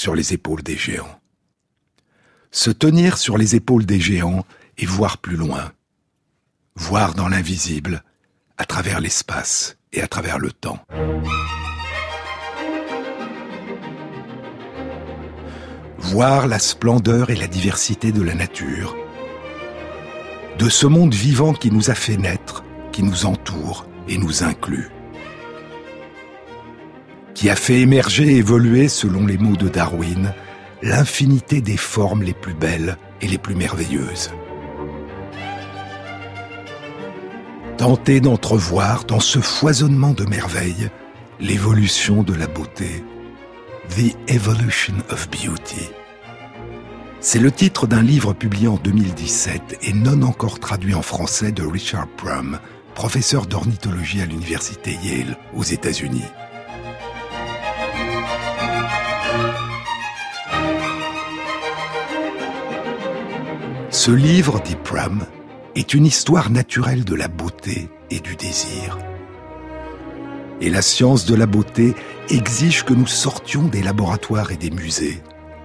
sur les épaules des géants. Se tenir sur les épaules des géants et voir plus loin. Voir dans l'invisible, à travers l'espace et à travers le temps. Voir la splendeur et la diversité de la nature. De ce monde vivant qui nous a fait naître, qui nous entoure et nous inclut qui a fait émerger et évoluer, selon les mots de Darwin, l'infinité des formes les plus belles et les plus merveilleuses. Tenter d'entrevoir dans ce foisonnement de merveilles l'évolution de la beauté. The Evolution of Beauty. C'est le titre d'un livre publié en 2017 et non encore traduit en français de Richard Prum, professeur d'ornithologie à l'université Yale aux États-Unis. Ce livre, dit Pram, est une histoire naturelle de la beauté et du désir. Et la science de la beauté exige que nous sortions des laboratoires et des musées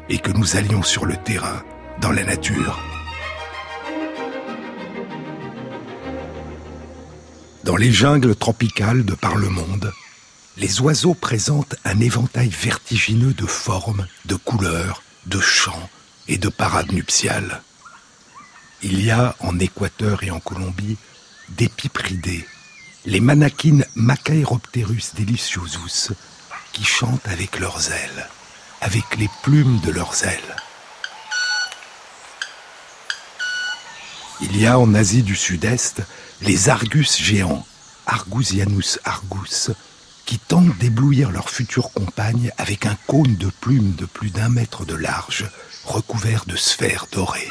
et que nous allions sur le terrain, dans la nature. Dans les jungles tropicales de par le monde, les oiseaux présentent un éventail vertigineux de formes, de couleurs, de chants et de parades nuptiales. Il y a en Équateur et en Colombie des pipridés, les manakines Macaeropterus deliciosus, qui chantent avec leurs ailes, avec les plumes de leurs ailes. Il y a en Asie du Sud-Est les argus géants, Argusianus argus, qui tentent d'éblouir leur future compagne avec un cône de plumes de plus d'un mètre de large, recouvert de sphères dorées.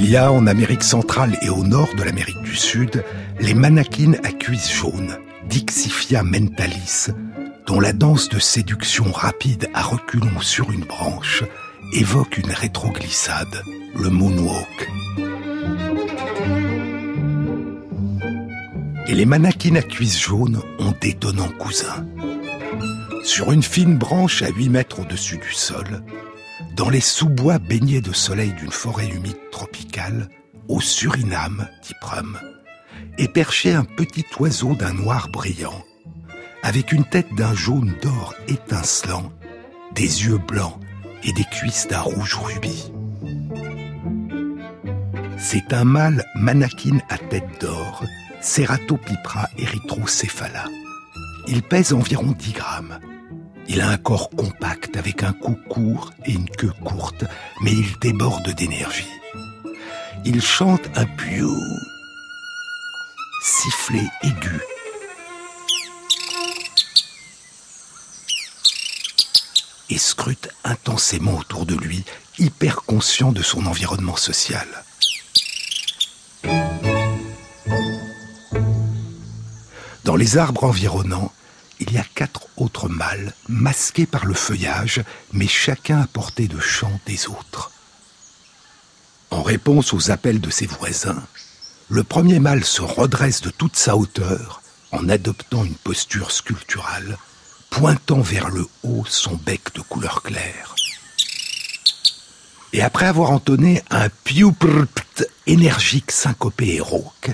Il y a en Amérique centrale et au nord de l'Amérique du Sud les manakines à cuisse jaune, Dixifia mentalis, dont la danse de séduction rapide à reculons sur une branche évoque une rétroglissade, le moonwalk. Et les manakines à cuisse jaune ont d'étonnants cousins. Sur une fine branche à 8 mètres au-dessus du sol, dans les sous-bois baignés de soleil d'une forêt humide tropicale, au Suriname, dit Prum, est perché un petit oiseau d'un noir brillant, avec une tête d'un jaune d'or étincelant, des yeux blancs et des cuisses d'un rouge rubis. C'est un mâle manakine à tête d'or, Ceratopipra erythrocéphala. Il pèse environ 10 grammes il a un corps compact avec un cou court et une queue courte, mais il déborde d'énergie. Il chante un piou, sifflet aigu. Et scrute intensément autour de lui, hyper conscient de son environnement social. Dans les arbres environnants, il y a quatre autres mâles, masqués par le feuillage, mais chacun à portée de chant des autres. En réponse aux appels de ses voisins, le premier mâle se redresse de toute sa hauteur en adoptant une posture sculpturale, pointant vers le haut son bec de couleur claire. Et après avoir entonné un piouprpt énergique syncopé et rauque,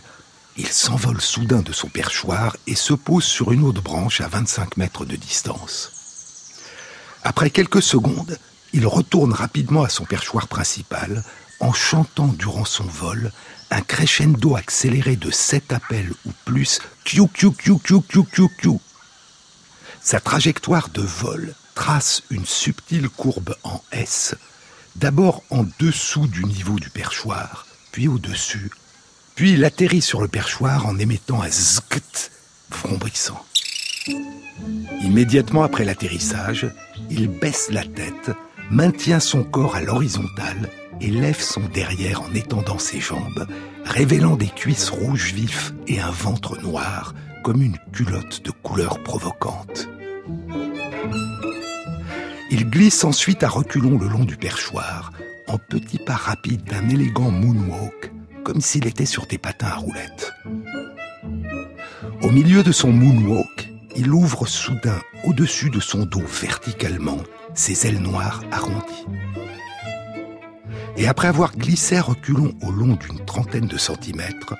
il s'envole soudain de son perchoir et se pose sur une autre branche à 25 mètres de distance. Après quelques secondes, il retourne rapidement à son perchoir principal en chantant durant son vol un crescendo accéléré de sept appels ou plus Q Q Q Q Q Q Q. Sa trajectoire de vol trace une subtile courbe en S, d'abord en dessous du niveau du perchoir, puis au-dessus, puis il atterrit sur le perchoir en émettant un zkt vrombrissant. Immédiatement après l'atterrissage, il baisse la tête, maintient son corps à l'horizontale et lève son derrière en étendant ses jambes, révélant des cuisses rouges vifs et un ventre noir comme une culotte de couleur provocante. Il glisse ensuite à reculons le long du perchoir, en petits pas rapides d'un élégant moonwalk, comme s'il était sur des patins à roulettes. Au milieu de son moonwalk, il ouvre soudain au-dessus de son dos verticalement ses ailes noires arrondies. Et après avoir glissé reculons au long d'une trentaine de centimètres,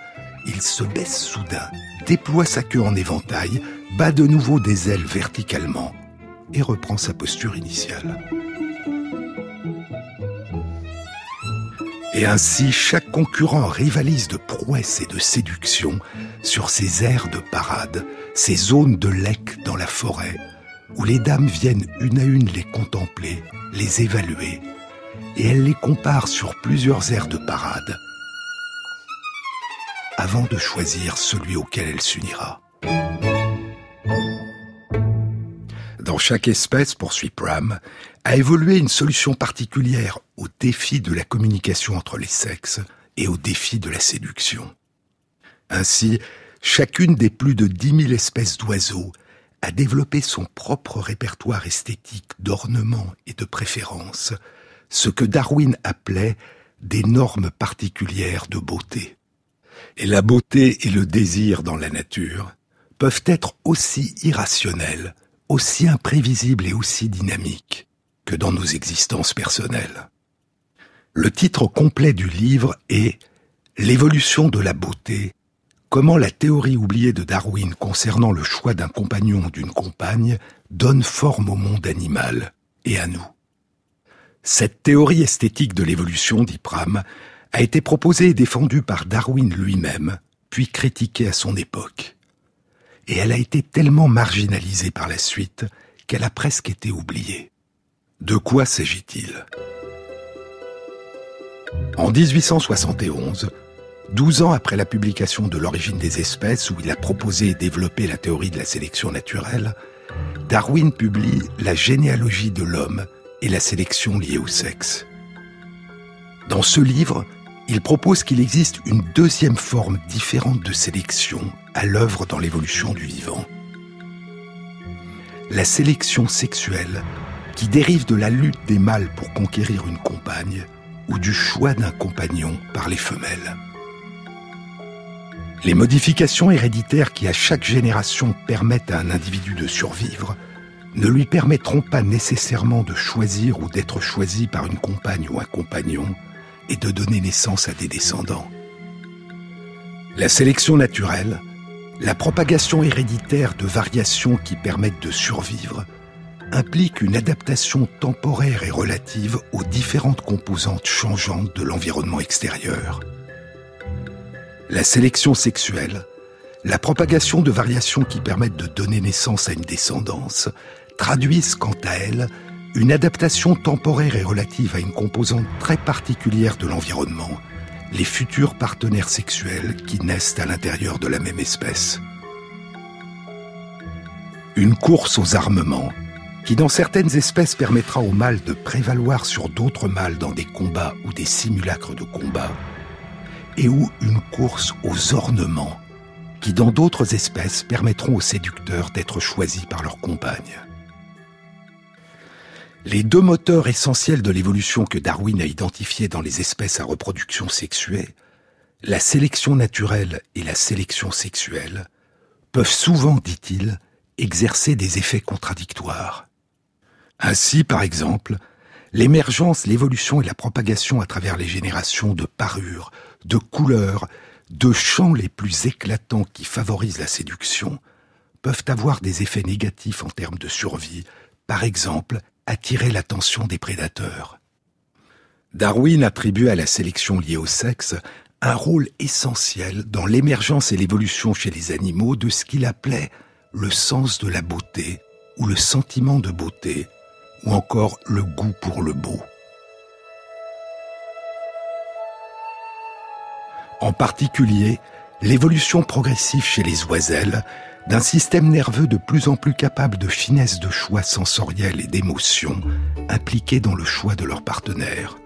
il se baisse soudain, déploie sa queue en éventail, bat de nouveau des ailes verticalement et reprend sa posture initiale. Et ainsi, chaque concurrent rivalise de prouesse et de séduction sur ces aires de parade, ces zones de lec dans la forêt, où les dames viennent une à une les contempler, les évaluer, et elles les comparent sur plusieurs aires de parade, avant de choisir celui auquel elle s'unira. Dans chaque espèce, poursuit Pram, a évolué une solution particulière au défi de la communication entre les sexes et au défi de la séduction. Ainsi, chacune des plus de dix mille espèces d'oiseaux a développé son propre répertoire esthétique d'ornements et de préférences, ce que Darwin appelait des normes particulières de beauté. Et la beauté et le désir dans la nature peuvent être aussi irrationnels, aussi imprévisibles et aussi dynamiques que dans nos existences personnelles. Le titre complet du livre est L'évolution de la beauté comment la théorie oubliée de Darwin concernant le choix d'un compagnon ou d'une compagne donne forme au monde animal et à nous. Cette théorie esthétique de l'évolution, dit Pram, a été proposée et défendue par Darwin lui-même, puis critiquée à son époque. Et elle a été tellement marginalisée par la suite qu'elle a presque été oubliée. De quoi s'agit-il? En 1871, Douze ans après la publication de L'origine des espèces, où il a proposé et développé la théorie de la sélection naturelle, Darwin publie La généalogie de l'homme et la sélection liée au sexe. Dans ce livre, il propose qu'il existe une deuxième forme différente de sélection à l'œuvre dans l'évolution du vivant. La sélection sexuelle qui dérive de la lutte des mâles pour conquérir une compagne ou du choix d'un compagnon par les femelles. Les modifications héréditaires qui à chaque génération permettent à un individu de survivre ne lui permettront pas nécessairement de choisir ou d'être choisi par une compagne ou un compagnon et de donner naissance à des descendants. La sélection naturelle, la propagation héréditaire de variations qui permettent de survivre, implique une adaptation temporaire et relative aux différentes composantes changeantes de l'environnement extérieur la sélection sexuelle, la propagation de variations qui permettent de donner naissance à une descendance, traduisent quant à elles une adaptation temporaire et relative à une composante très particulière de l'environnement, les futurs partenaires sexuels qui naissent à l'intérieur de la même espèce. Une course aux armements, qui dans certaines espèces permettra aux mâles de prévaloir sur d'autres mâles dans des combats ou des simulacres de combat, et ou une course aux ornements, qui dans d'autres espèces permettront aux séducteurs d'être choisis par leurs compagnes. Les deux moteurs essentiels de l'évolution que Darwin a identifiés dans les espèces à reproduction sexuée, la sélection naturelle et la sélection sexuelle, peuvent souvent, dit-il, exercer des effets contradictoires. Ainsi, par exemple, l'émergence, l'évolution et la propagation à travers les générations de parures, de couleurs, de chants les plus éclatants qui favorisent la séduction, peuvent avoir des effets négatifs en termes de survie, par exemple attirer l'attention des prédateurs. Darwin attribue à la sélection liée au sexe un rôle essentiel dans l'émergence et l'évolution chez les animaux de ce qu'il appelait le sens de la beauté ou le sentiment de beauté ou encore le goût pour le beau. En particulier, l'évolution progressive chez les oiselles d'un système nerveux de plus en plus capable de finesse de choix sensoriel et d'émotion impliqués dans le choix de leur partenaire.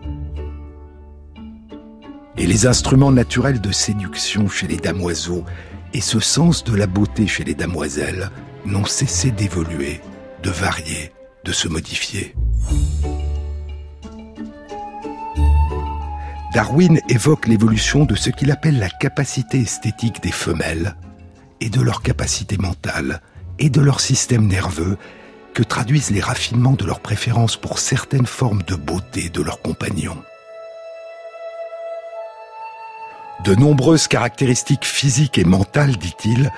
Et les instruments naturels de séduction chez les damoiseaux et ce sens de la beauté chez les damoiselles n'ont cessé d'évoluer, de varier, de se modifier. Darwin évoque l'évolution de ce qu'il appelle la capacité esthétique des femelles et de leur capacité mentale et de leur système nerveux que traduisent les raffinements de leur préférence pour certaines formes de beauté de leurs compagnons. De nombreuses caractéristiques physiques et mentales, dit-il,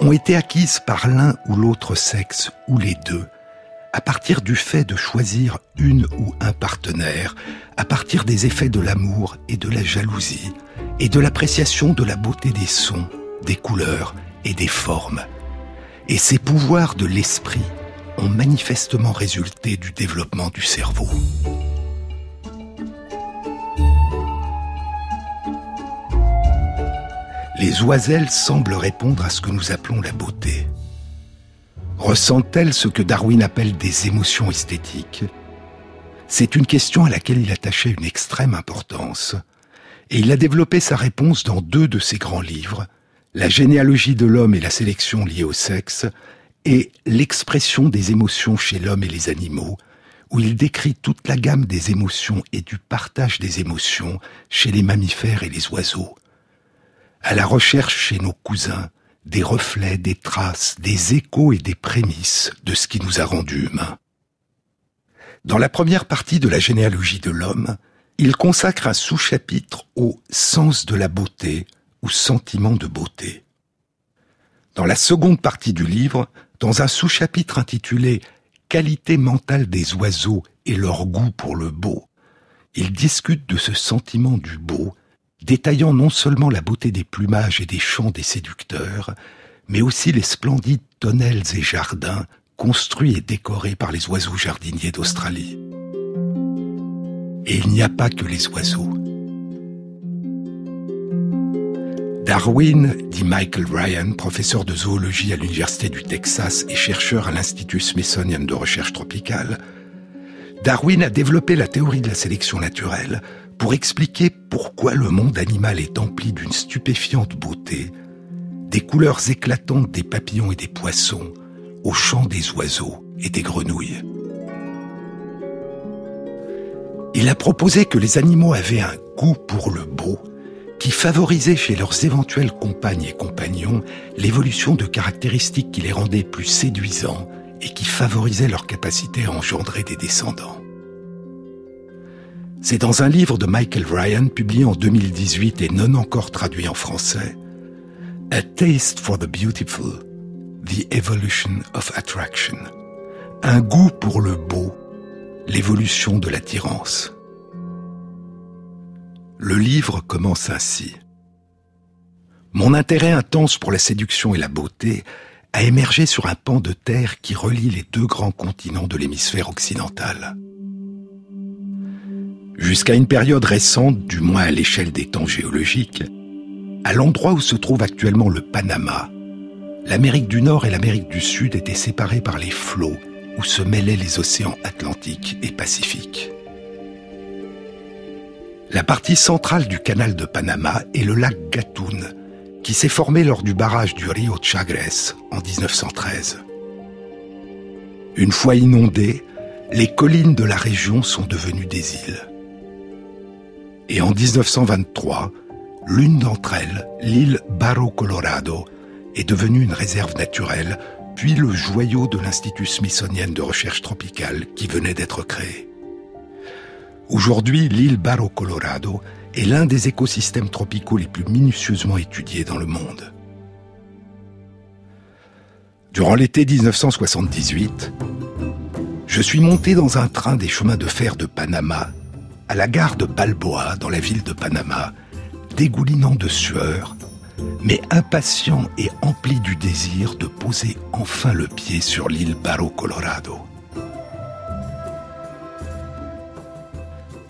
ont été acquises par l'un ou l'autre sexe, ou les deux, à partir du fait de choisir une ou un partenaire, à partir des effets de l'amour et de la jalousie, et de l'appréciation de la beauté des sons, des couleurs et des formes. Et ces pouvoirs de l'esprit ont manifestement résulté du développement du cerveau. Les oiselles semblent répondre à ce que nous appelons la beauté. Ressentent-elles ce que Darwin appelle des émotions esthétiques? C'est une question à laquelle il attachait une extrême importance, et il a développé sa réponse dans deux de ses grands livres, la généalogie de l'homme et la sélection liée au sexe, et l'expression des émotions chez l'homme et les animaux, où il décrit toute la gamme des émotions et du partage des émotions chez les mammifères et les oiseaux. À la recherche chez nos cousins des reflets, des traces, des échos et des prémices de ce qui nous a rendus humains. Dans la première partie de la généalogie de l'homme, il consacre un sous-chapitre au sens de la beauté, sentiment de beauté. Dans la seconde partie du livre, dans un sous-chapitre intitulé Qualité mentale des oiseaux et leur goût pour le beau, il discute de ce sentiment du beau, détaillant non seulement la beauté des plumages et des chants des séducteurs, mais aussi les splendides tonnelles et jardins construits et décorés par les oiseaux jardiniers d'Australie. Et il n'y a pas que les oiseaux. Darwin, dit Michael Ryan, professeur de zoologie à l'Université du Texas et chercheur à l'Institut Smithsonian de recherche tropicale, Darwin a développé la théorie de la sélection naturelle pour expliquer pourquoi le monde animal est empli d'une stupéfiante beauté, des couleurs éclatantes des papillons et des poissons, au chant des oiseaux et des grenouilles. Il a proposé que les animaux avaient un goût pour le beau qui favorisaient chez leurs éventuelles compagnes et compagnons l'évolution de caractéristiques qui les rendaient plus séduisants et qui favorisaient leur capacité à engendrer des descendants. C'est dans un livre de Michael Ryan publié en 2018 et non encore traduit en français, A Taste for the Beautiful, The Evolution of Attraction, un goût pour le beau, l'évolution de l'attirance. Le livre commence ainsi. Mon intérêt intense pour la séduction et la beauté a émergé sur un pan de terre qui relie les deux grands continents de l'hémisphère occidental. Jusqu'à une période récente, du moins à l'échelle des temps géologiques, à l'endroit où se trouve actuellement le Panama, l'Amérique du Nord et l'Amérique du Sud étaient séparées par les flots où se mêlaient les océans Atlantique et Pacifique. La partie centrale du canal de Panama est le lac Gatun, qui s'est formé lors du barrage du Rio Chagres en 1913. Une fois inondées, les collines de la région sont devenues des îles. Et en 1923, l'une d'entre elles, l'île Barro Colorado, est devenue une réserve naturelle, puis le joyau de l'Institut Smithsonian de recherche tropicale qui venait d'être créé. Aujourd'hui, l'île Barro Colorado est l'un des écosystèmes tropicaux les plus minutieusement étudiés dans le monde. Durant l'été 1978, je suis monté dans un train des chemins de fer de Panama, à la gare de Balboa, dans la ville de Panama, dégoulinant de sueur, mais impatient et empli du désir de poser enfin le pied sur l'île Barro Colorado.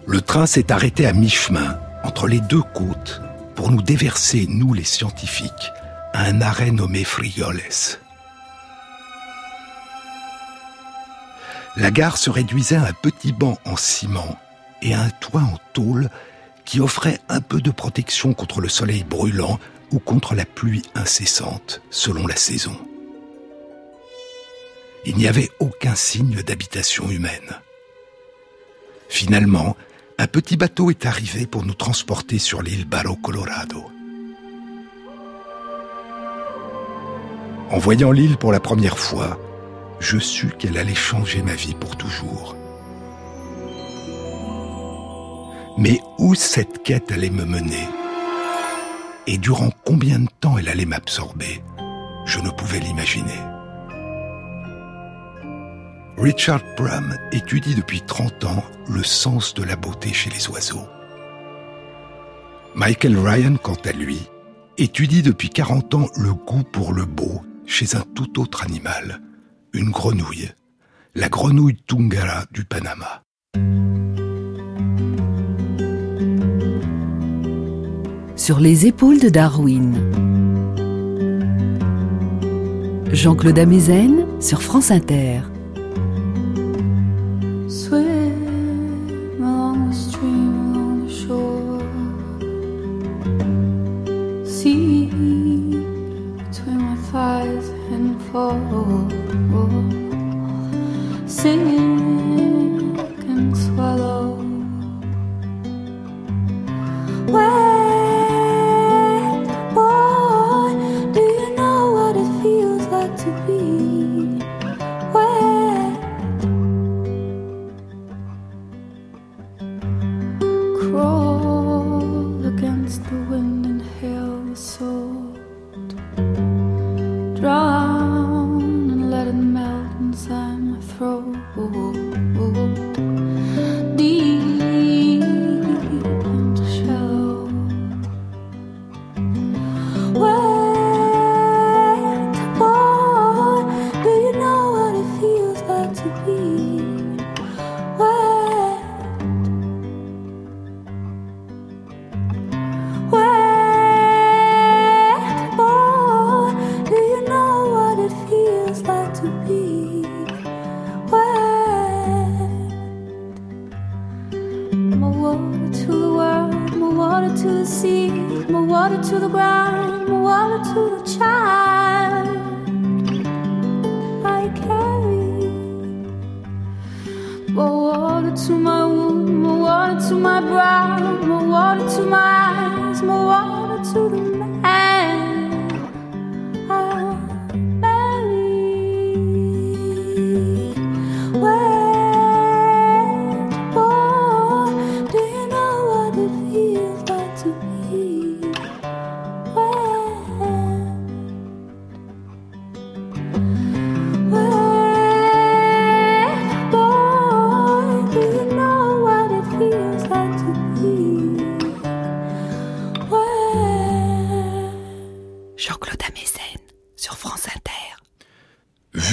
Le train s'est arrêté à mi-chemin, entre les deux côtes, pour nous déverser, nous les scientifiques, à un arrêt nommé Frioles. La gare se réduisait à un petit banc en ciment et un toit en tôle qui offrait un peu de protection contre le soleil brûlant ou contre la pluie incessante, selon la saison. Il n'y avait aucun signe d'habitation humaine. Finalement, un petit bateau est arrivé pour nous transporter sur l'île Barro Colorado. En voyant l'île pour la première fois, je sus qu'elle allait changer ma vie pour toujours. Mais où cette quête allait me mener? Et durant combien de temps elle allait m'absorber, je ne pouvais l'imaginer. Richard Brum étudie depuis 30 ans le sens de la beauté chez les oiseaux. Michael Ryan, quant à lui, étudie depuis 40 ans le goût pour le beau chez un tout autre animal, une grenouille, la grenouille Tungara du Panama. Sur les épaules de Darwin. Jean-Claude Amezen sur France Inter.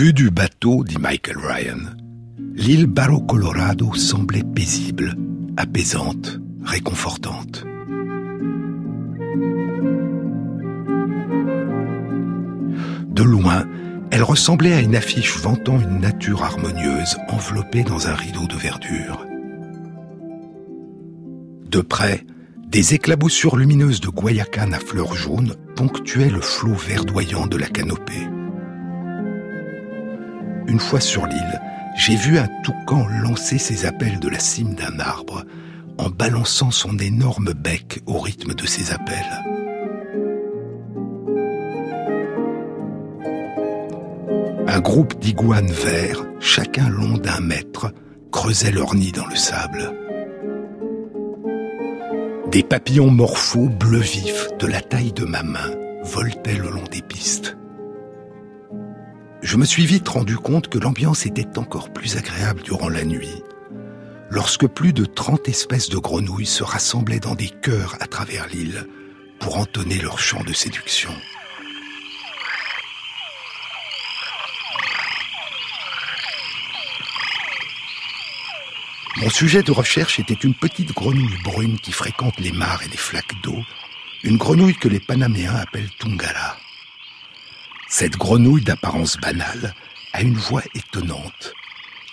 Du bateau, dit Michael Ryan, l'île Barro Colorado semblait paisible, apaisante, réconfortante. De loin, elle ressemblait à une affiche vantant une nature harmonieuse enveloppée dans un rideau de verdure. De près, des éclaboussures lumineuses de guayacane à fleurs jaunes ponctuaient le flot verdoyant de la canopée une fois sur l'île, j'ai vu un toucan lancer ses appels de la cime d'un arbre en balançant son énorme bec au rythme de ses appels. Un groupe d'iguanes verts, chacun long d'un mètre, creusait leur nid dans le sable. Des papillons morphos bleu vif de la taille de ma main voltaient le long des pistes je me suis vite rendu compte que l'ambiance était encore plus agréable durant la nuit, lorsque plus de 30 espèces de grenouilles se rassemblaient dans des chœurs à travers l'île pour entonner leur chant de séduction. Mon sujet de recherche était une petite grenouille brune qui fréquente les mares et les flaques d'eau, une grenouille que les Panaméens appellent Tungala. Cette grenouille d'apparence banale a une voix étonnante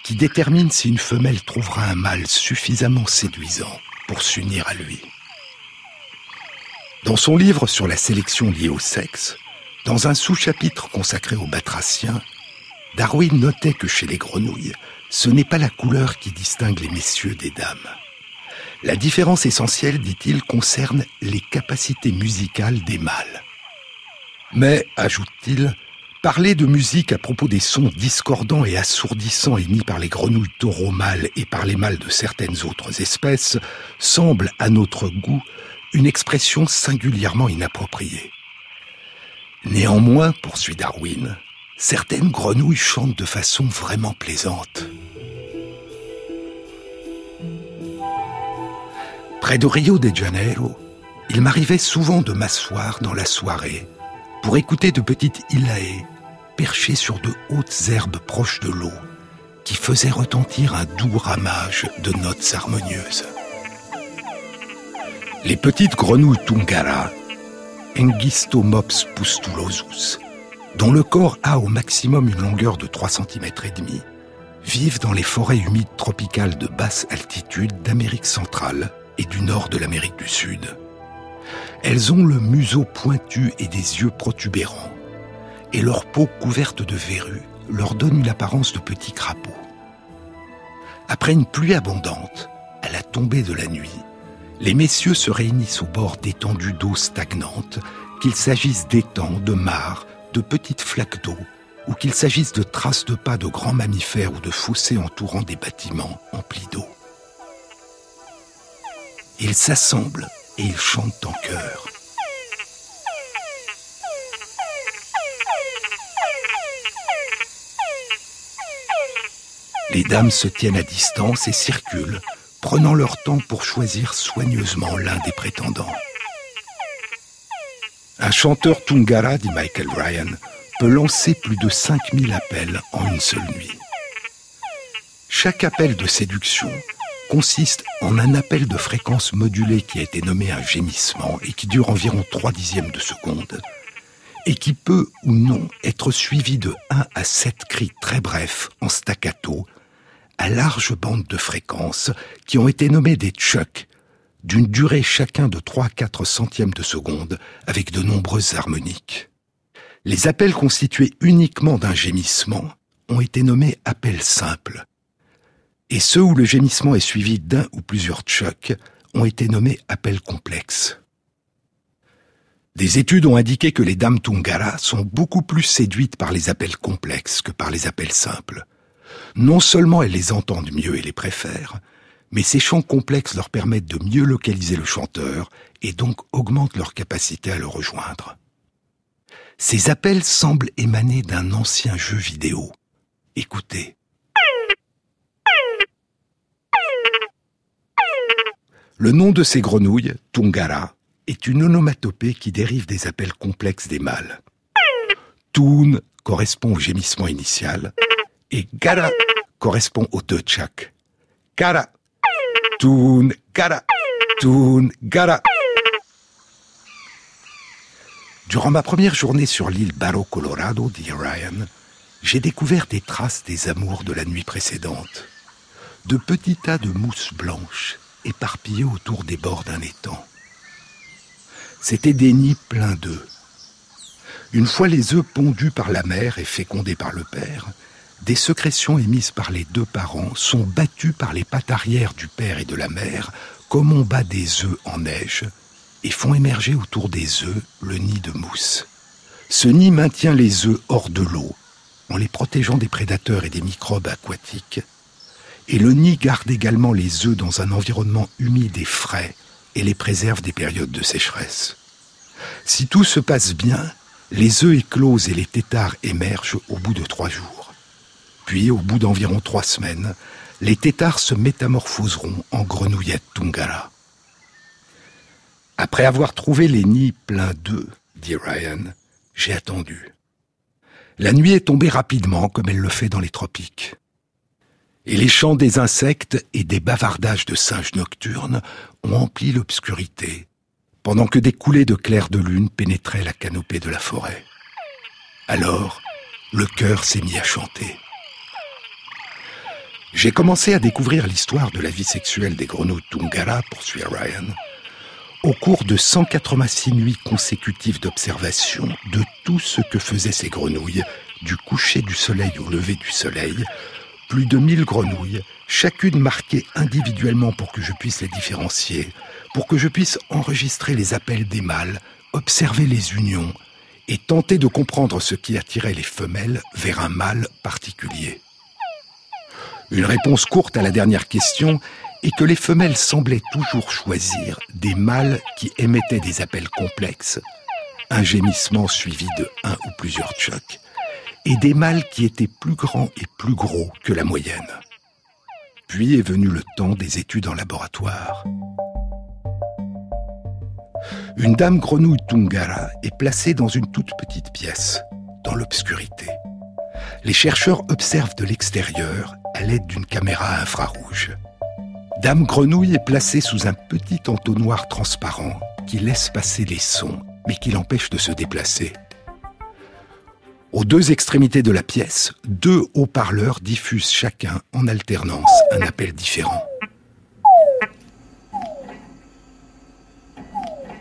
qui détermine si une femelle trouvera un mâle suffisamment séduisant pour s'unir à lui. Dans son livre sur la sélection liée au sexe, dans un sous-chapitre consacré aux batraciens, Darwin notait que chez les grenouilles, ce n'est pas la couleur qui distingue les messieurs des dames. La différence essentielle, dit-il, concerne les capacités musicales des mâles. Mais, ajoute-t-il, parler de musique à propos des sons discordants et assourdissants émis par les grenouilles taureaux mâles et par les mâles de certaines autres espèces semble, à notre goût, une expression singulièrement inappropriée. Néanmoins, poursuit Darwin, certaines grenouilles chantent de façon vraiment plaisante. Près de Rio de Janeiro, il m'arrivait souvent de m'asseoir dans la soirée pour écouter de petites ilaées perchées sur de hautes herbes proches de l'eau qui faisaient retentir un doux ramage de notes harmonieuses. Les petites grenouilles Tungara, Engistomops pustulosus, dont le corps a au maximum une longueur de 3 cm et demi, vivent dans les forêts humides tropicales de basse altitude d'Amérique centrale et du nord de l'Amérique du Sud. Elles ont le museau pointu et des yeux protubérants, et leur peau couverte de verrues leur donne une apparence de petits crapauds. Après une pluie abondante, à la tombée de la nuit, les messieurs se réunissent au bord d'étendues d'eau stagnantes, qu'il s'agisse d'étangs, de mares, de petites flaques d'eau, ou qu'il s'agisse de traces de pas de grands mammifères ou de fossés entourant des bâtiments emplis d'eau. Ils s'assemblent et ils chantent en chœur. Les dames se tiennent à distance et circulent, prenant leur temps pour choisir soigneusement l'un des prétendants. Un chanteur Tungara, dit Michael Ryan, peut lancer plus de 5000 appels en une seule nuit. Chaque appel de séduction consiste en un appel de fréquence modulée qui a été nommé un gémissement et qui dure environ 3 dixièmes de seconde et qui peut ou non être suivi de 1 à 7 cris très brefs en staccato à large bande de fréquences qui ont été nommés des chucks d'une durée chacun de 3 à 4 centièmes de seconde avec de nombreuses harmoniques. Les appels constitués uniquement d'un gémissement ont été nommés appels simples et ceux où le gémissement est suivi d'un ou plusieurs chocs ont été nommés appels complexes. Des études ont indiqué que les dames Tungara sont beaucoup plus séduites par les appels complexes que par les appels simples. Non seulement elles les entendent mieux et les préfèrent, mais ces chants complexes leur permettent de mieux localiser le chanteur et donc augmentent leur capacité à le rejoindre. Ces appels semblent émaner d'un ancien jeu vidéo. Écoutez. Le nom de ces grenouilles, Tungara, est une onomatopée qui dérive des appels complexes des mâles. Toon correspond au gémissement initial et Gara correspond au deux tchak. Kara, Toon, Gara, Toon, Gara. Durant ma première journée sur l'île Barro Colorado, dit Ryan, j'ai découvert des traces des amours de la nuit précédente. De petits tas de mousse blanche éparpillés autour des bords d'un étang. C'étaient des nids pleins d'œufs. Une fois les œufs pondus par la mère et fécondés par le père, des sécrétions émises par les deux parents sont battues par les pattes arrière du père et de la mère, comme on bat des œufs en neige, et font émerger autour des œufs le nid de mousse. Ce nid maintient les œufs hors de l'eau, en les protégeant des prédateurs et des microbes aquatiques, et le nid garde également les œufs dans un environnement humide et frais et les préserve des périodes de sécheresse. Si tout se passe bien, les œufs éclosent et les têtards émergent au bout de trois jours. Puis, au bout d'environ trois semaines, les têtards se métamorphoseront en grenouillettes Tungara. Après avoir trouvé les nids pleins d'œufs, dit Ryan, j'ai attendu. La nuit est tombée rapidement comme elle le fait dans les tropiques et les chants des insectes et des bavardages de singes nocturnes ont empli l'obscurité, pendant que des coulées de clair de lune pénétraient la canopée de la forêt. Alors, le cœur s'est mis à chanter. J'ai commencé à découvrir l'histoire de la vie sexuelle des grenouilles Tungara, poursuit Ryan, au cours de 186 nuits consécutives d'observation de tout ce que faisaient ces grenouilles, du coucher du soleil au lever du soleil, plus de 1000 grenouilles, chacune marquée individuellement pour que je puisse les différencier, pour que je puisse enregistrer les appels des mâles, observer les unions et tenter de comprendre ce qui attirait les femelles vers un mâle particulier. Une réponse courte à la dernière question est que les femelles semblaient toujours choisir des mâles qui émettaient des appels complexes, un gémissement suivi de un ou plusieurs chocs, et des mâles qui étaient plus grands et plus gros que la moyenne. Puis est venu le temps des études en laboratoire. Une dame grenouille Tungara est placée dans une toute petite pièce, dans l'obscurité. Les chercheurs observent de l'extérieur à l'aide d'une caméra infrarouge. Dame Grenouille est placée sous un petit entonnoir transparent qui laisse passer les sons, mais qui l'empêche de se déplacer. Aux deux extrémités de la pièce, deux haut-parleurs diffusent chacun en alternance un appel différent.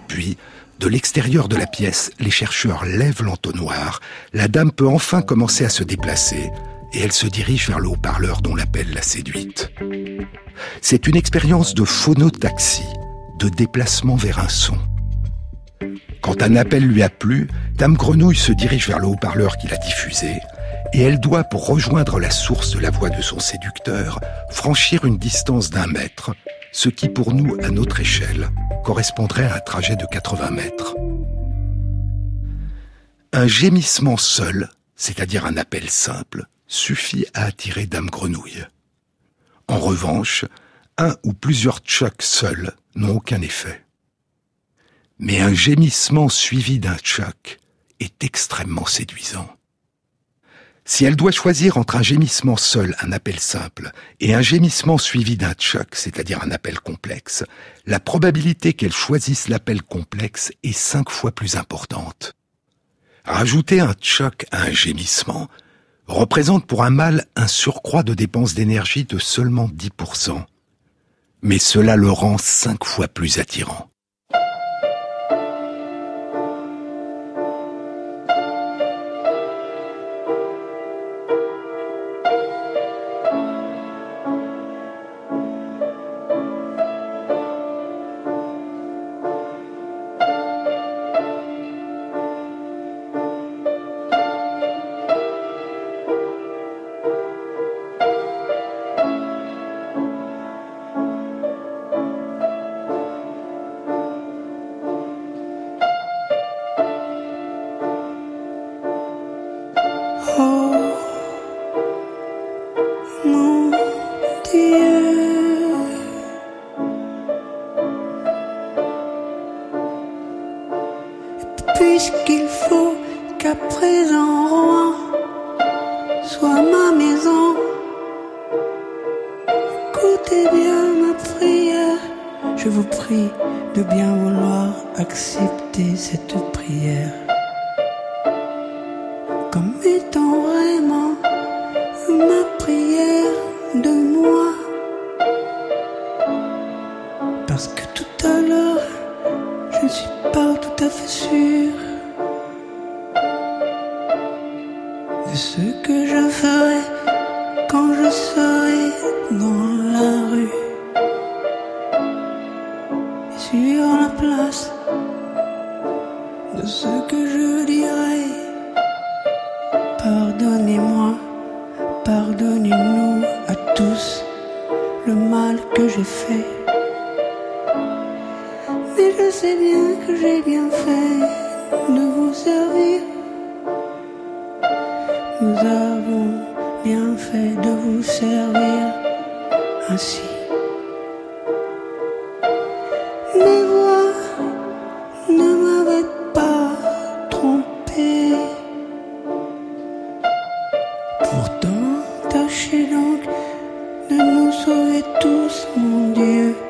Puis, de l'extérieur de la pièce, les chercheurs lèvent l'entonnoir, la dame peut enfin commencer à se déplacer, et elle se dirige vers le haut-parleur dont l'appel l'a séduite. C'est une expérience de phonotaxie, de déplacement vers un son. Quand un appel lui a plu, Dame Grenouille se dirige vers le haut-parleur qui l'a diffusé, et elle doit, pour rejoindre la source de la voix de son séducteur, franchir une distance d'un mètre, ce qui pour nous, à notre échelle, correspondrait à un trajet de 80 mètres. Un gémissement seul, c'est-à-dire un appel simple, suffit à attirer Dame Grenouille. En revanche, un ou plusieurs chocs seuls n'ont aucun effet. Mais un gémissement suivi d'un choc est extrêmement séduisant. Si elle doit choisir entre un gémissement seul, un appel simple, et un gémissement suivi d'un choc, c'est-à-dire un appel complexe, la probabilité qu'elle choisisse l'appel complexe est cinq fois plus importante. Rajouter un choc à un gémissement représente pour un mâle un surcroît de dépenses d'énergie de seulement 10%. Mais cela le rend cinq fois plus attirant. sauver tous, mon Dieu.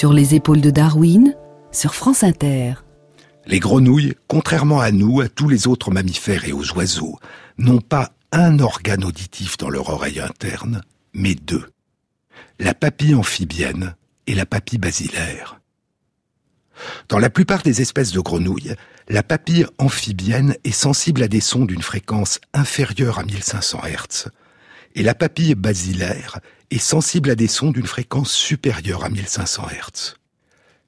Sur les épaules de Darwin, sur France Inter. Les grenouilles, contrairement à nous, à tous les autres mammifères et aux oiseaux, n'ont pas un organe auditif dans leur oreille interne, mais deux. La papille amphibienne et la papille basilaire. Dans la plupart des espèces de grenouilles, la papille amphibienne est sensible à des sons d'une fréquence inférieure à 1500 Hz, et la papille basilaire est sensible à des sons d'une fréquence supérieure à 1500 Hz.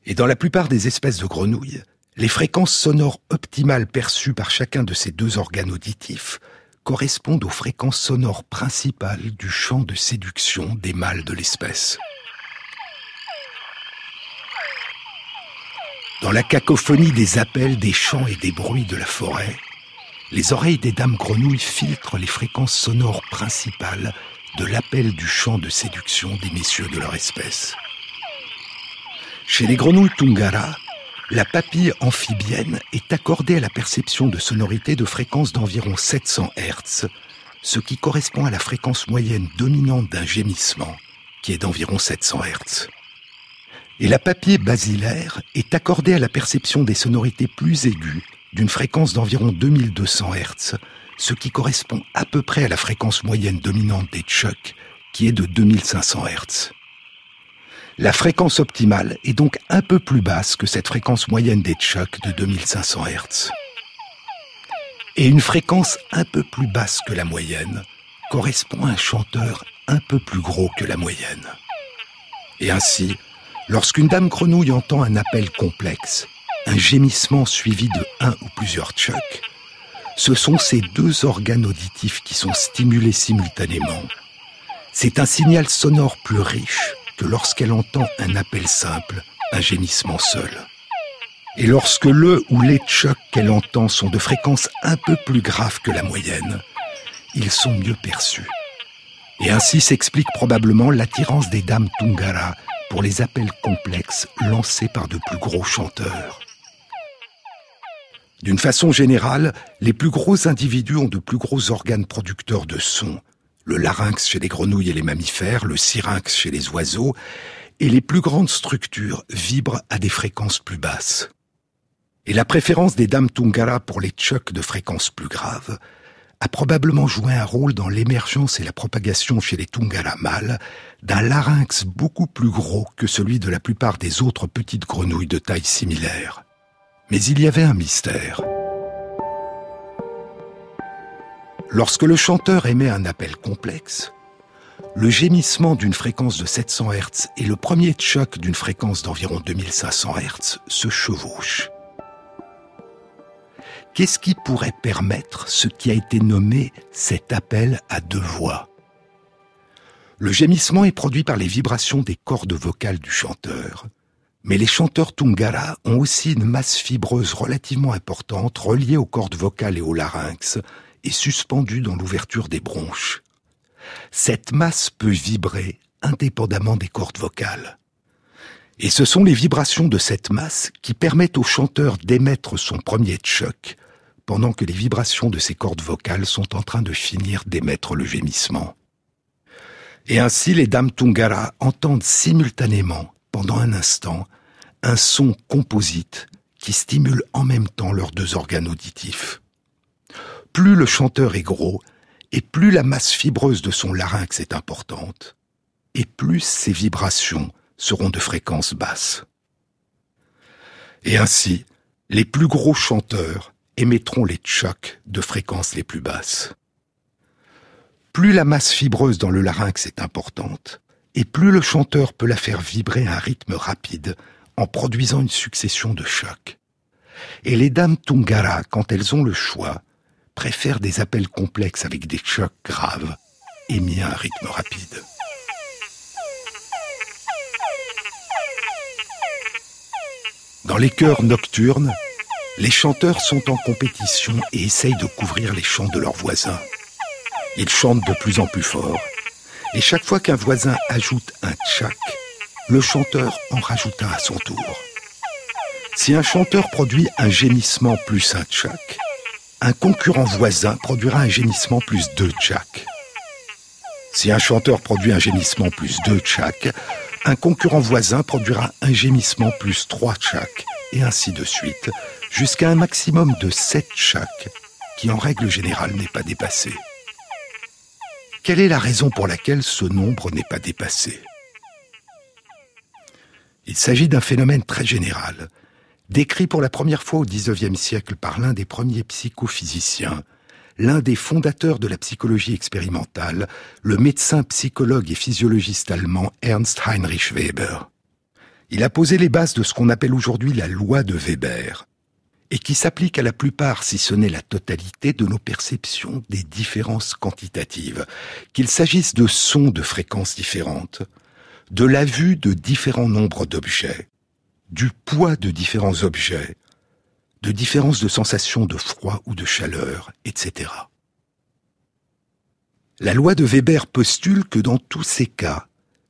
Et dans la plupart des espèces de grenouilles, les fréquences sonores optimales perçues par chacun de ces deux organes auditifs correspondent aux fréquences sonores principales du chant de séduction des mâles de l'espèce. Dans la cacophonie des appels, des chants et des bruits de la forêt, les oreilles des dames grenouilles filtrent les fréquences sonores principales de l'appel du chant de séduction des messieurs de leur espèce. Chez les grenouilles Tungara, la papille amphibienne est accordée à la perception de sonorités de fréquence d'environ 700 Hz, ce qui correspond à la fréquence moyenne dominante d'un gémissement, qui est d'environ 700 Hz. Et la papille basilaire est accordée à la perception des sonorités plus aiguës, d'une fréquence d'environ 2200 Hz, ce qui correspond à peu près à la fréquence moyenne dominante des chucks, qui est de 2500 Hz. La fréquence optimale est donc un peu plus basse que cette fréquence moyenne des chucks de 2500 Hz. Et une fréquence un peu plus basse que la moyenne correspond à un chanteur un peu plus gros que la moyenne. Et ainsi, lorsqu'une dame grenouille entend un appel complexe, un gémissement suivi de un ou plusieurs chucks, ce sont ces deux organes auditifs qui sont stimulés simultanément. C'est un signal sonore plus riche que lorsqu'elle entend un appel simple, un gémissement seul. Et lorsque le ou les chucks qu'elle entend sont de fréquences un peu plus graves que la moyenne, ils sont mieux perçus. Et ainsi s'explique probablement l'attirance des dames Tungara pour les appels complexes lancés par de plus gros chanteurs. D'une façon générale, les plus gros individus ont de plus gros organes producteurs de sons, le larynx chez les grenouilles et les mammifères, le syrinx chez les oiseaux, et les plus grandes structures vibrent à des fréquences plus basses. Et la préférence des dames Tungara pour les chocs de fréquences plus graves a probablement joué un rôle dans l'émergence et la propagation chez les Tungara mâles d'un larynx beaucoup plus gros que celui de la plupart des autres petites grenouilles de taille similaire. Mais il y avait un mystère. Lorsque le chanteur émet un appel complexe, le gémissement d'une fréquence de 700 Hz et le premier choc d'une fréquence d'environ 2500 Hz se chevauchent. Qu'est-ce qui pourrait permettre ce qui a été nommé cet appel à deux voix? Le gémissement est produit par les vibrations des cordes vocales du chanteur, mais les chanteurs Tungara ont aussi une masse fibreuse relativement importante reliée aux cordes vocales et au larynx et suspendue dans l'ouverture des bronches. Cette masse peut vibrer indépendamment des cordes vocales. Et ce sont les vibrations de cette masse qui permettent au chanteur d'émettre son premier choc, pendant que les vibrations de ses cordes vocales sont en train de finir d'émettre le gémissement. Et ainsi les dames Tungara entendent simultanément pendant un instant, un son composite qui stimule en même temps leurs deux organes auditifs. Plus le chanteur est gros, et plus la masse fibreuse de son larynx est importante, et plus ses vibrations seront de fréquence basse. Et ainsi, les plus gros chanteurs émettront les chocs de fréquences les plus basses. Plus la masse fibreuse dans le larynx est importante, et plus le chanteur peut la faire vibrer à un rythme rapide en produisant une succession de chocs. Et les dames Tungara, quand elles ont le choix, préfèrent des appels complexes avec des chocs graves émis à un rythme rapide. Dans les chœurs nocturnes, les chanteurs sont en compétition et essayent de couvrir les chants de leurs voisins. Ils chantent de plus en plus fort et chaque fois qu'un voisin ajoute un tchak, le chanteur en rajoute un à son tour. Si un chanteur produit un gémissement plus un tchak, un concurrent voisin produira un gémissement plus deux tchak. Si un chanteur produit un gémissement plus deux tchak, un concurrent voisin produira un gémissement plus 3 chaque, et ainsi de suite, jusqu'à un maximum de 7 chaque, qui en règle générale n'est pas dépassé. Quelle est la raison pour laquelle ce nombre n'est pas dépassé? Il s'agit d'un phénomène très général, décrit pour la première fois au XIXe siècle par l'un des premiers psychophysiciens, l'un des fondateurs de la psychologie expérimentale, le médecin psychologue et physiologiste allemand Ernst Heinrich Weber. Il a posé les bases de ce qu'on appelle aujourd'hui la loi de Weber, et qui s'applique à la plupart, si ce n'est la totalité, de nos perceptions des différences quantitatives, qu'il s'agisse de sons de fréquences différentes, de la vue de différents nombres d'objets, du poids de différents objets, de différences de sensations de froid ou de chaleur, etc. La loi de Weber postule que dans tous ces cas,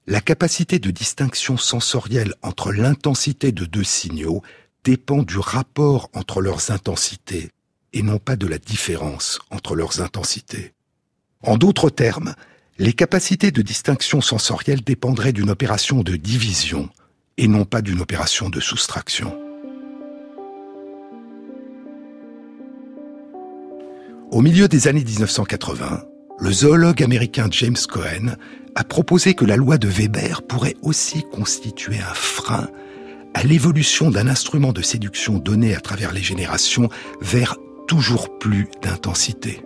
la capacité de distinction sensorielle entre l'intensité de deux signaux dépend du rapport entre leurs intensités et non pas de la différence entre leurs intensités. En d'autres termes, les capacités de distinction sensorielle dépendraient d'une opération de division et non pas d'une opération de soustraction. Au milieu des années 1980, le zoologue américain James Cohen a proposé que la loi de Weber pourrait aussi constituer un frein à l'évolution d'un instrument de séduction donné à travers les générations vers toujours plus d'intensité.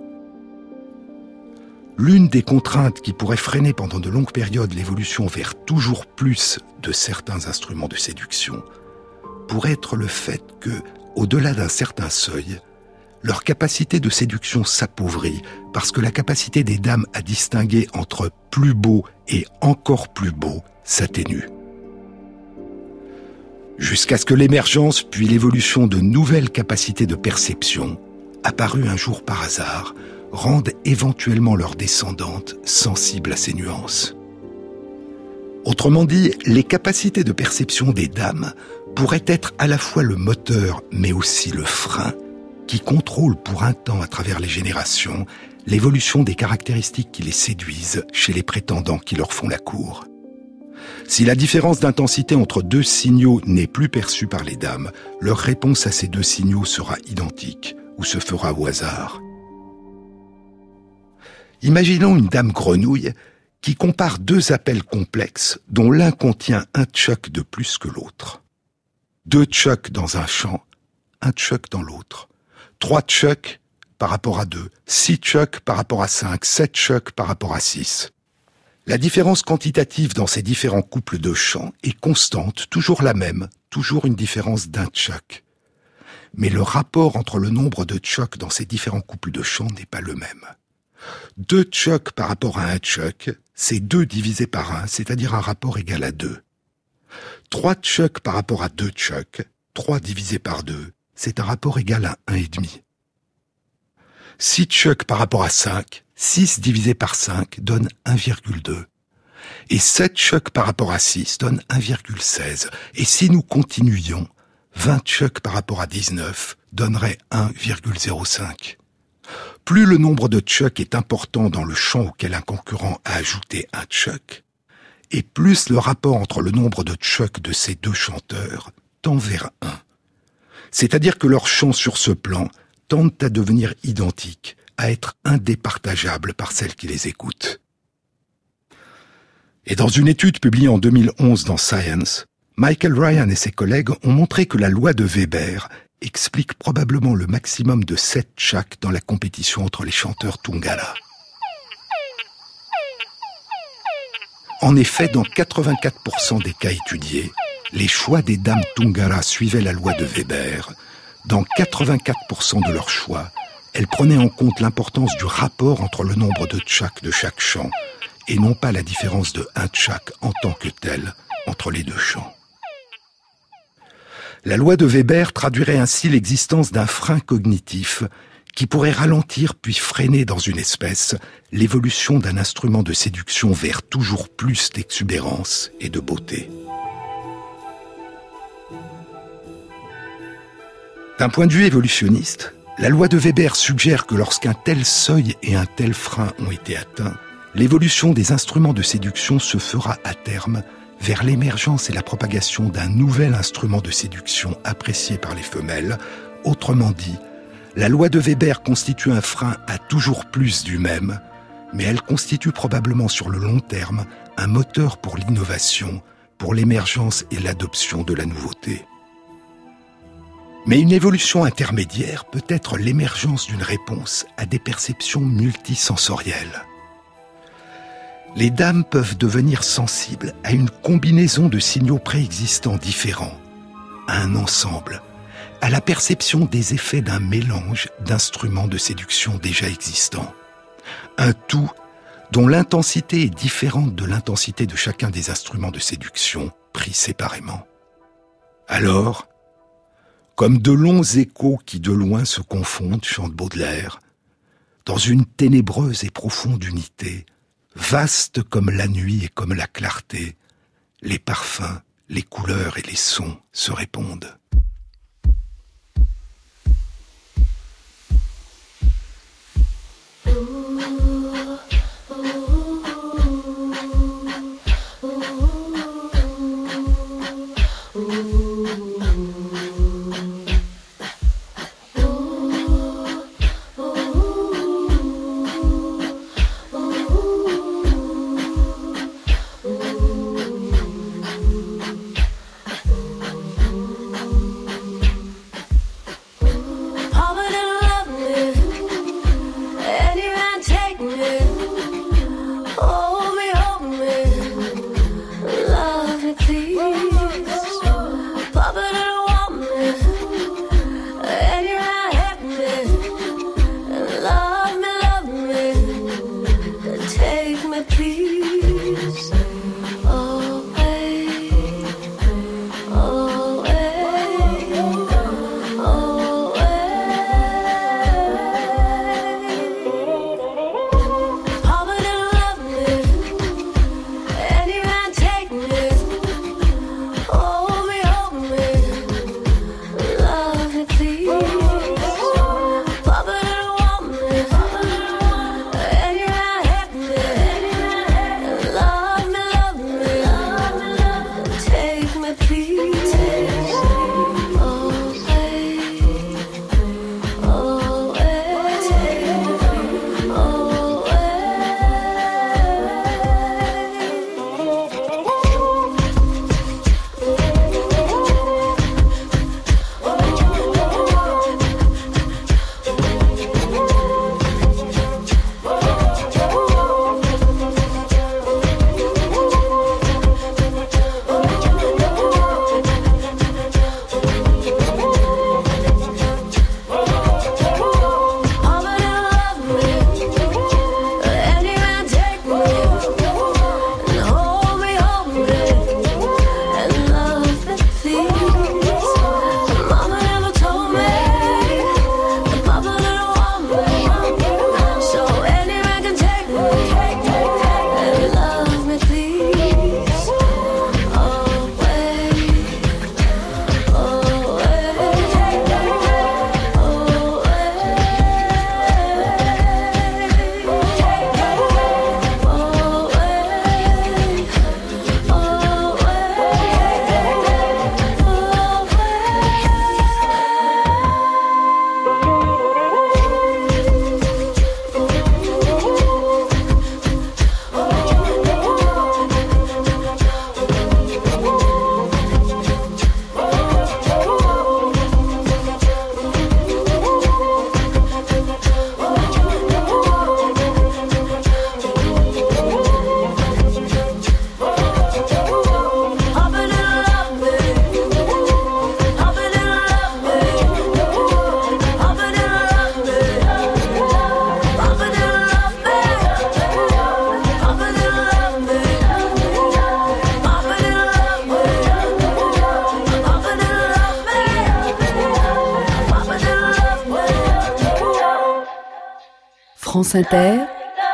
L'une des contraintes qui pourrait freiner pendant de longues périodes l'évolution vers toujours plus de certains instruments de séduction pourrait être le fait que, au-delà d'un certain seuil, leur capacité de séduction s'appauvrit parce que la capacité des dames à distinguer entre plus beau et encore plus beau s'atténue. Jusqu'à ce que l'émergence puis l'évolution de nouvelles capacités de perception, apparues un jour par hasard, rendent éventuellement leurs descendantes sensibles à ces nuances. Autrement dit, les capacités de perception des dames pourraient être à la fois le moteur mais aussi le frein qui contrôle pour un temps à travers les générations l'évolution des caractéristiques qui les séduisent chez les prétendants qui leur font la cour. Si la différence d'intensité entre deux signaux n'est plus perçue par les dames, leur réponse à ces deux signaux sera identique ou se fera au hasard. Imaginons une dame grenouille qui compare deux appels complexes dont l'un contient un tchoc de plus que l'autre. Deux tchocs dans un champ, un tchoc dans l'autre. Trois tchocs par rapport à deux, six tchocs par rapport à cinq, sept tchocs par rapport à six. La différence quantitative dans ces différents couples de champs est constante, toujours la même, toujours une différence d'un tchoc. Mais le rapport entre le nombre de tchocs dans ces différents couples de champs n'est pas le même. Deux tchocs par rapport à un tchoc, c'est deux divisé par un, c'est-à-dire un rapport égal à deux. Trois tchocs par rapport à deux tchocs, trois divisé par deux, c'est un rapport égal à un et demi. Six tchocs par rapport à cinq, 6 divisé par 5 donne 1,2. Et 7 chocs par rapport à 6 donne 1,16. Et si nous continuions, 20 chocs par rapport à 19 donnerait 1,05. Plus le nombre de chocs est important dans le champ auquel un concurrent a ajouté un choc, et plus le rapport entre le nombre de chocs de ces deux chanteurs tend vers 1. C'est-à-dire que leurs chants sur ce plan tendent à devenir identiques, à être indépartageables par celles qui les écoutent. Et dans une étude publiée en 2011 dans Science, Michael Ryan et ses collègues ont montré que la loi de Weber explique probablement le maximum de 7 chaks dans la compétition entre les chanteurs Tungala. En effet, dans 84% des cas étudiés, les choix des dames Tungara suivaient la loi de Weber. Dans 84% de leurs choix, elle prenait en compte l'importance du rapport entre le nombre de tchaks de chaque chant et non pas la différence de un tchak en tant que tel entre les deux chants. La loi de Weber traduirait ainsi l'existence d'un frein cognitif qui pourrait ralentir puis freiner dans une espèce l'évolution d'un instrument de séduction vers toujours plus d'exubérance et de beauté. D'un point de vue évolutionniste, la loi de Weber suggère que lorsqu'un tel seuil et un tel frein ont été atteints, l'évolution des instruments de séduction se fera à terme vers l'émergence et la propagation d'un nouvel instrument de séduction apprécié par les femelles. Autrement dit, la loi de Weber constitue un frein à toujours plus du même, mais elle constitue probablement sur le long terme un moteur pour l'innovation, pour l'émergence et l'adoption de la nouveauté. Mais une évolution intermédiaire peut être l'émergence d'une réponse à des perceptions multisensorielles. Les dames peuvent devenir sensibles à une combinaison de signaux préexistants différents, à un ensemble, à la perception des effets d'un mélange d'instruments de séduction déjà existants. Un tout dont l'intensité est différente de l'intensité de chacun des instruments de séduction pris séparément. Alors, comme de longs échos qui de loin se confondent, chante Baudelaire, dans une ténébreuse et profonde unité, vaste comme la nuit et comme la clarté, les parfums, les couleurs et les sons se répondent.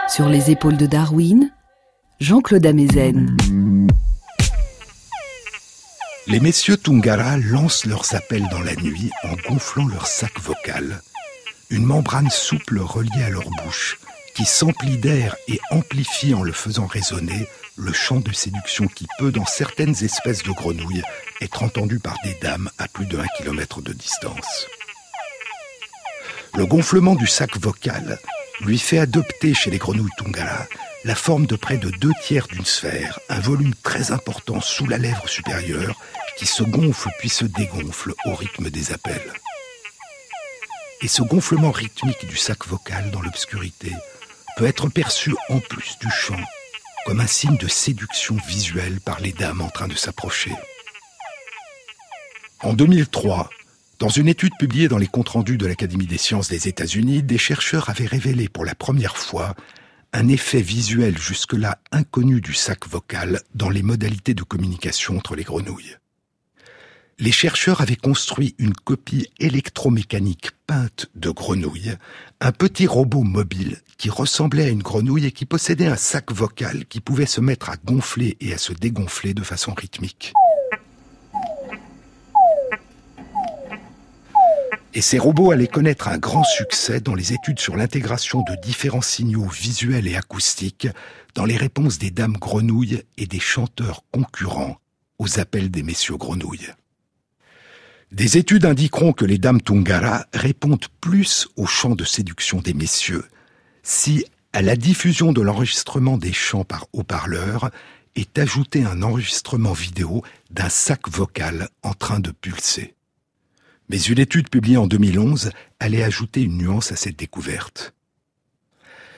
Sur les épaules de Darwin, Jean-Claude Amezen. Les messieurs Tungara lancent leurs appels dans la nuit en gonflant leur sac vocal, une membrane souple reliée à leur bouche, qui s'emplit d'air et amplifie en le faisant résonner le chant de séduction qui peut, dans certaines espèces de grenouilles, être entendu par des dames à plus de 1 km de distance. Le gonflement du sac vocal lui fait adopter chez les grenouilles Tungara la forme de près de deux tiers d'une sphère, un volume très important sous la lèvre supérieure qui se gonfle puis se dégonfle au rythme des appels. Et ce gonflement rythmique du sac vocal dans l'obscurité peut être perçu en plus du chant comme un signe de séduction visuelle par les dames en train de s'approcher. En 2003, dans une étude publiée dans les comptes rendus de l'Académie des sciences des États-Unis, des chercheurs avaient révélé pour la première fois un effet visuel jusque-là inconnu du sac vocal dans les modalités de communication entre les grenouilles. Les chercheurs avaient construit une copie électromécanique peinte de grenouille, un petit robot mobile qui ressemblait à une grenouille et qui possédait un sac vocal qui pouvait se mettre à gonfler et à se dégonfler de façon rythmique. Et ces robots allaient connaître un grand succès dans les études sur l'intégration de différents signaux visuels et acoustiques dans les réponses des dames grenouilles et des chanteurs concurrents aux appels des messieurs grenouilles. Des études indiqueront que les dames Tungara répondent plus au chant de séduction des messieurs si, à la diffusion de l'enregistrement des chants par haut-parleur, est ajouté un enregistrement vidéo d'un sac vocal en train de pulser. Mais une étude publiée en 2011 allait ajouter une nuance à cette découverte.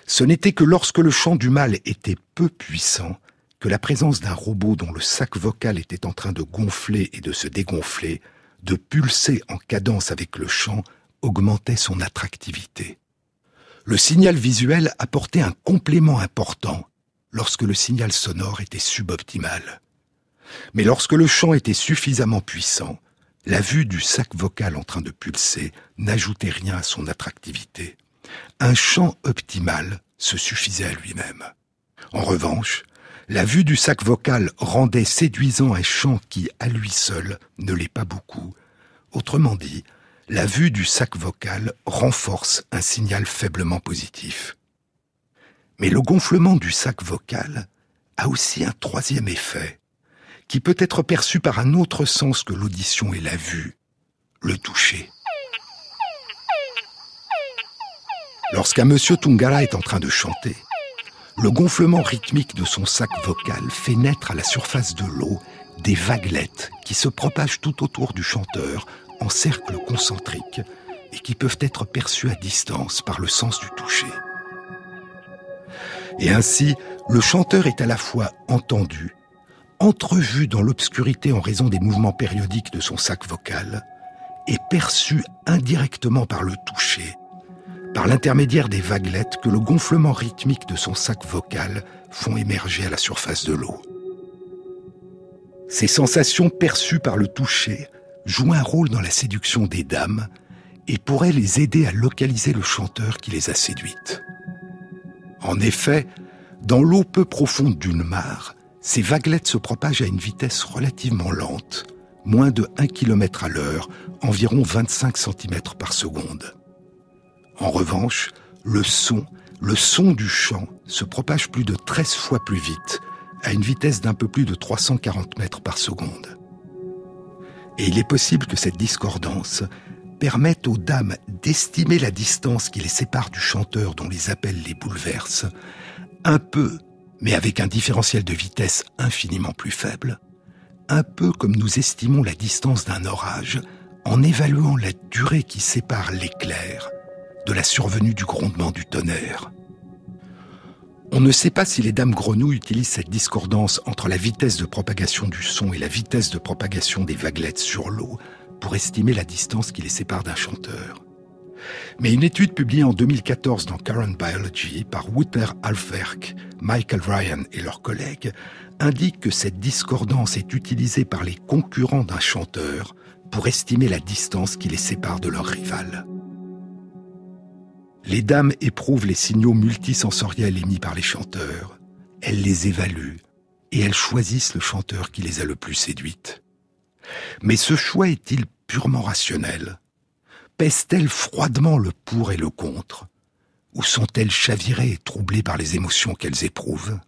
Ce n'était que lorsque le chant du mâle était peu puissant que la présence d'un robot dont le sac vocal était en train de gonfler et de se dégonfler, de pulser en cadence avec le chant, augmentait son attractivité. Le signal visuel apportait un complément important lorsque le signal sonore était suboptimal. Mais lorsque le chant était suffisamment puissant, la vue du sac vocal en train de pulser n'ajoutait rien à son attractivité. Un chant optimal se suffisait à lui-même. En revanche, la vue du sac vocal rendait séduisant un chant qui, à lui seul, ne l'est pas beaucoup. Autrement dit, la vue du sac vocal renforce un signal faiblement positif. Mais le gonflement du sac vocal a aussi un troisième effet qui peut être perçu par un autre sens que l'audition et la vue, le toucher. Lorsqu'un monsieur Tungara est en train de chanter, le gonflement rythmique de son sac vocal fait naître à la surface de l'eau des vaguelettes qui se propagent tout autour du chanteur en cercles concentriques et qui peuvent être perçues à distance par le sens du toucher. Et ainsi, le chanteur est à la fois entendu entrevu dans l'obscurité en raison des mouvements périodiques de son sac vocal, et perçu indirectement par le toucher, par l'intermédiaire des vaguelettes que le gonflement rythmique de son sac vocal font émerger à la surface de l'eau. Ces sensations perçues par le toucher jouent un rôle dans la séduction des dames et pourraient les aider à localiser le chanteur qui les a séduites. En effet, dans l'eau peu profonde d'une mare, ces vaguelettes se propagent à une vitesse relativement lente, moins de 1 km à l'heure, environ 25 cm par seconde. En revanche, le son, le son du chant se propage plus de 13 fois plus vite, à une vitesse d'un peu plus de 340 mètres par seconde. Et il est possible que cette discordance permette aux dames d'estimer la distance qui les sépare du chanteur dont les appels les bouleversent, un peu mais avec un différentiel de vitesse infiniment plus faible, un peu comme nous estimons la distance d'un orage en évaluant la durée qui sépare l'éclair de la survenue du grondement du tonnerre. On ne sait pas si les dames grenouilles utilisent cette discordance entre la vitesse de propagation du son et la vitesse de propagation des vaguelettes sur l'eau pour estimer la distance qui les sépare d'un chanteur. Mais une étude publiée en 2014 dans Current Biology par Wouter Alferk, Michael Ryan et leurs collègues indique que cette discordance est utilisée par les concurrents d'un chanteur pour estimer la distance qui les sépare de leur rival. Les dames éprouvent les signaux multisensoriels émis par les chanteurs, elles les évaluent et elles choisissent le chanteur qui les a le plus séduites. Mais ce choix est-il purement rationnel? Pèsent-elles froidement le pour et le contre? Ou sont-elles chavirées et troublées par les émotions qu'elles éprouvent?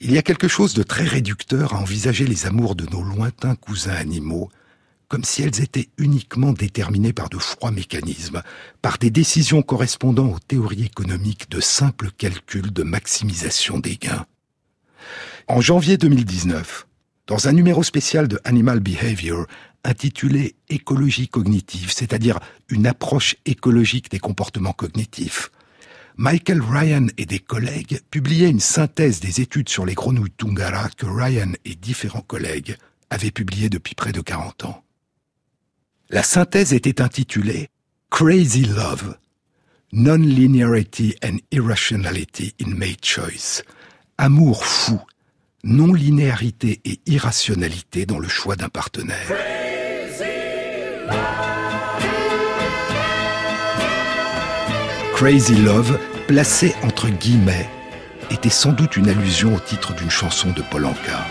Il y a quelque chose de très réducteur à envisager les amours de nos lointains cousins animaux comme si elles étaient uniquement déterminées par de froids mécanismes, par des décisions correspondant aux théories économiques de simples calculs de maximisation des gains. En janvier 2019, dans un numéro spécial de Animal Behavior intitulé Écologie cognitive, c'est-à-dire une approche écologique des comportements cognitifs, Michael Ryan et des collègues publiaient une synthèse des études sur les grenouilles Tungara que Ryan et différents collègues avaient publiées depuis près de 40 ans. La synthèse était intitulée Crazy Love, Non-Linearity and Irrationality in Made Choice. Amour fou, non-linéarité et irrationalité dans le choix d'un partenaire. Crazy Love, placé entre guillemets, était sans doute une allusion au titre d'une chanson de Polanka.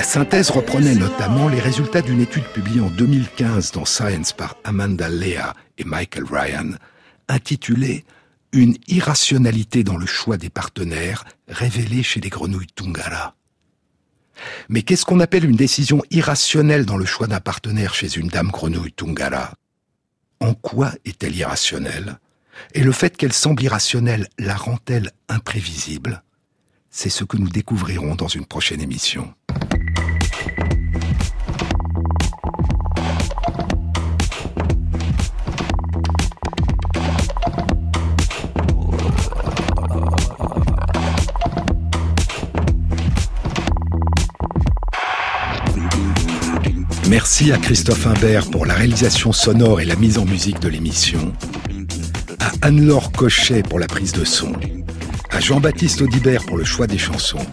La synthèse reprenait notamment les résultats d'une étude publiée en 2015 dans Science par Amanda Lea et Michael Ryan, intitulée Une irrationalité dans le choix des partenaires révélée chez les grenouilles Tungara. Mais qu'est-ce qu'on appelle une décision irrationnelle dans le choix d'un partenaire chez une dame grenouille Tungara? En quoi est-elle irrationnelle? Et le fait qu'elle semble irrationnelle la rend-elle imprévisible? C'est ce que nous découvrirons dans une prochaine émission. Merci à Christophe Imbert pour la réalisation sonore et la mise en musique de l'émission, à Anne-Laure Cochet pour la prise de son, à Jean-Baptiste Audibert pour le choix des chansons,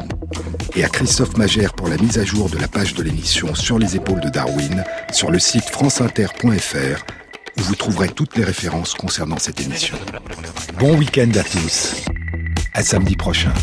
et à Christophe Magère pour la mise à jour de la page de l'émission sur les épaules de Darwin sur le site franceinter.fr où vous trouverez toutes les références concernant cette émission. Bon week-end à tous. À samedi prochain.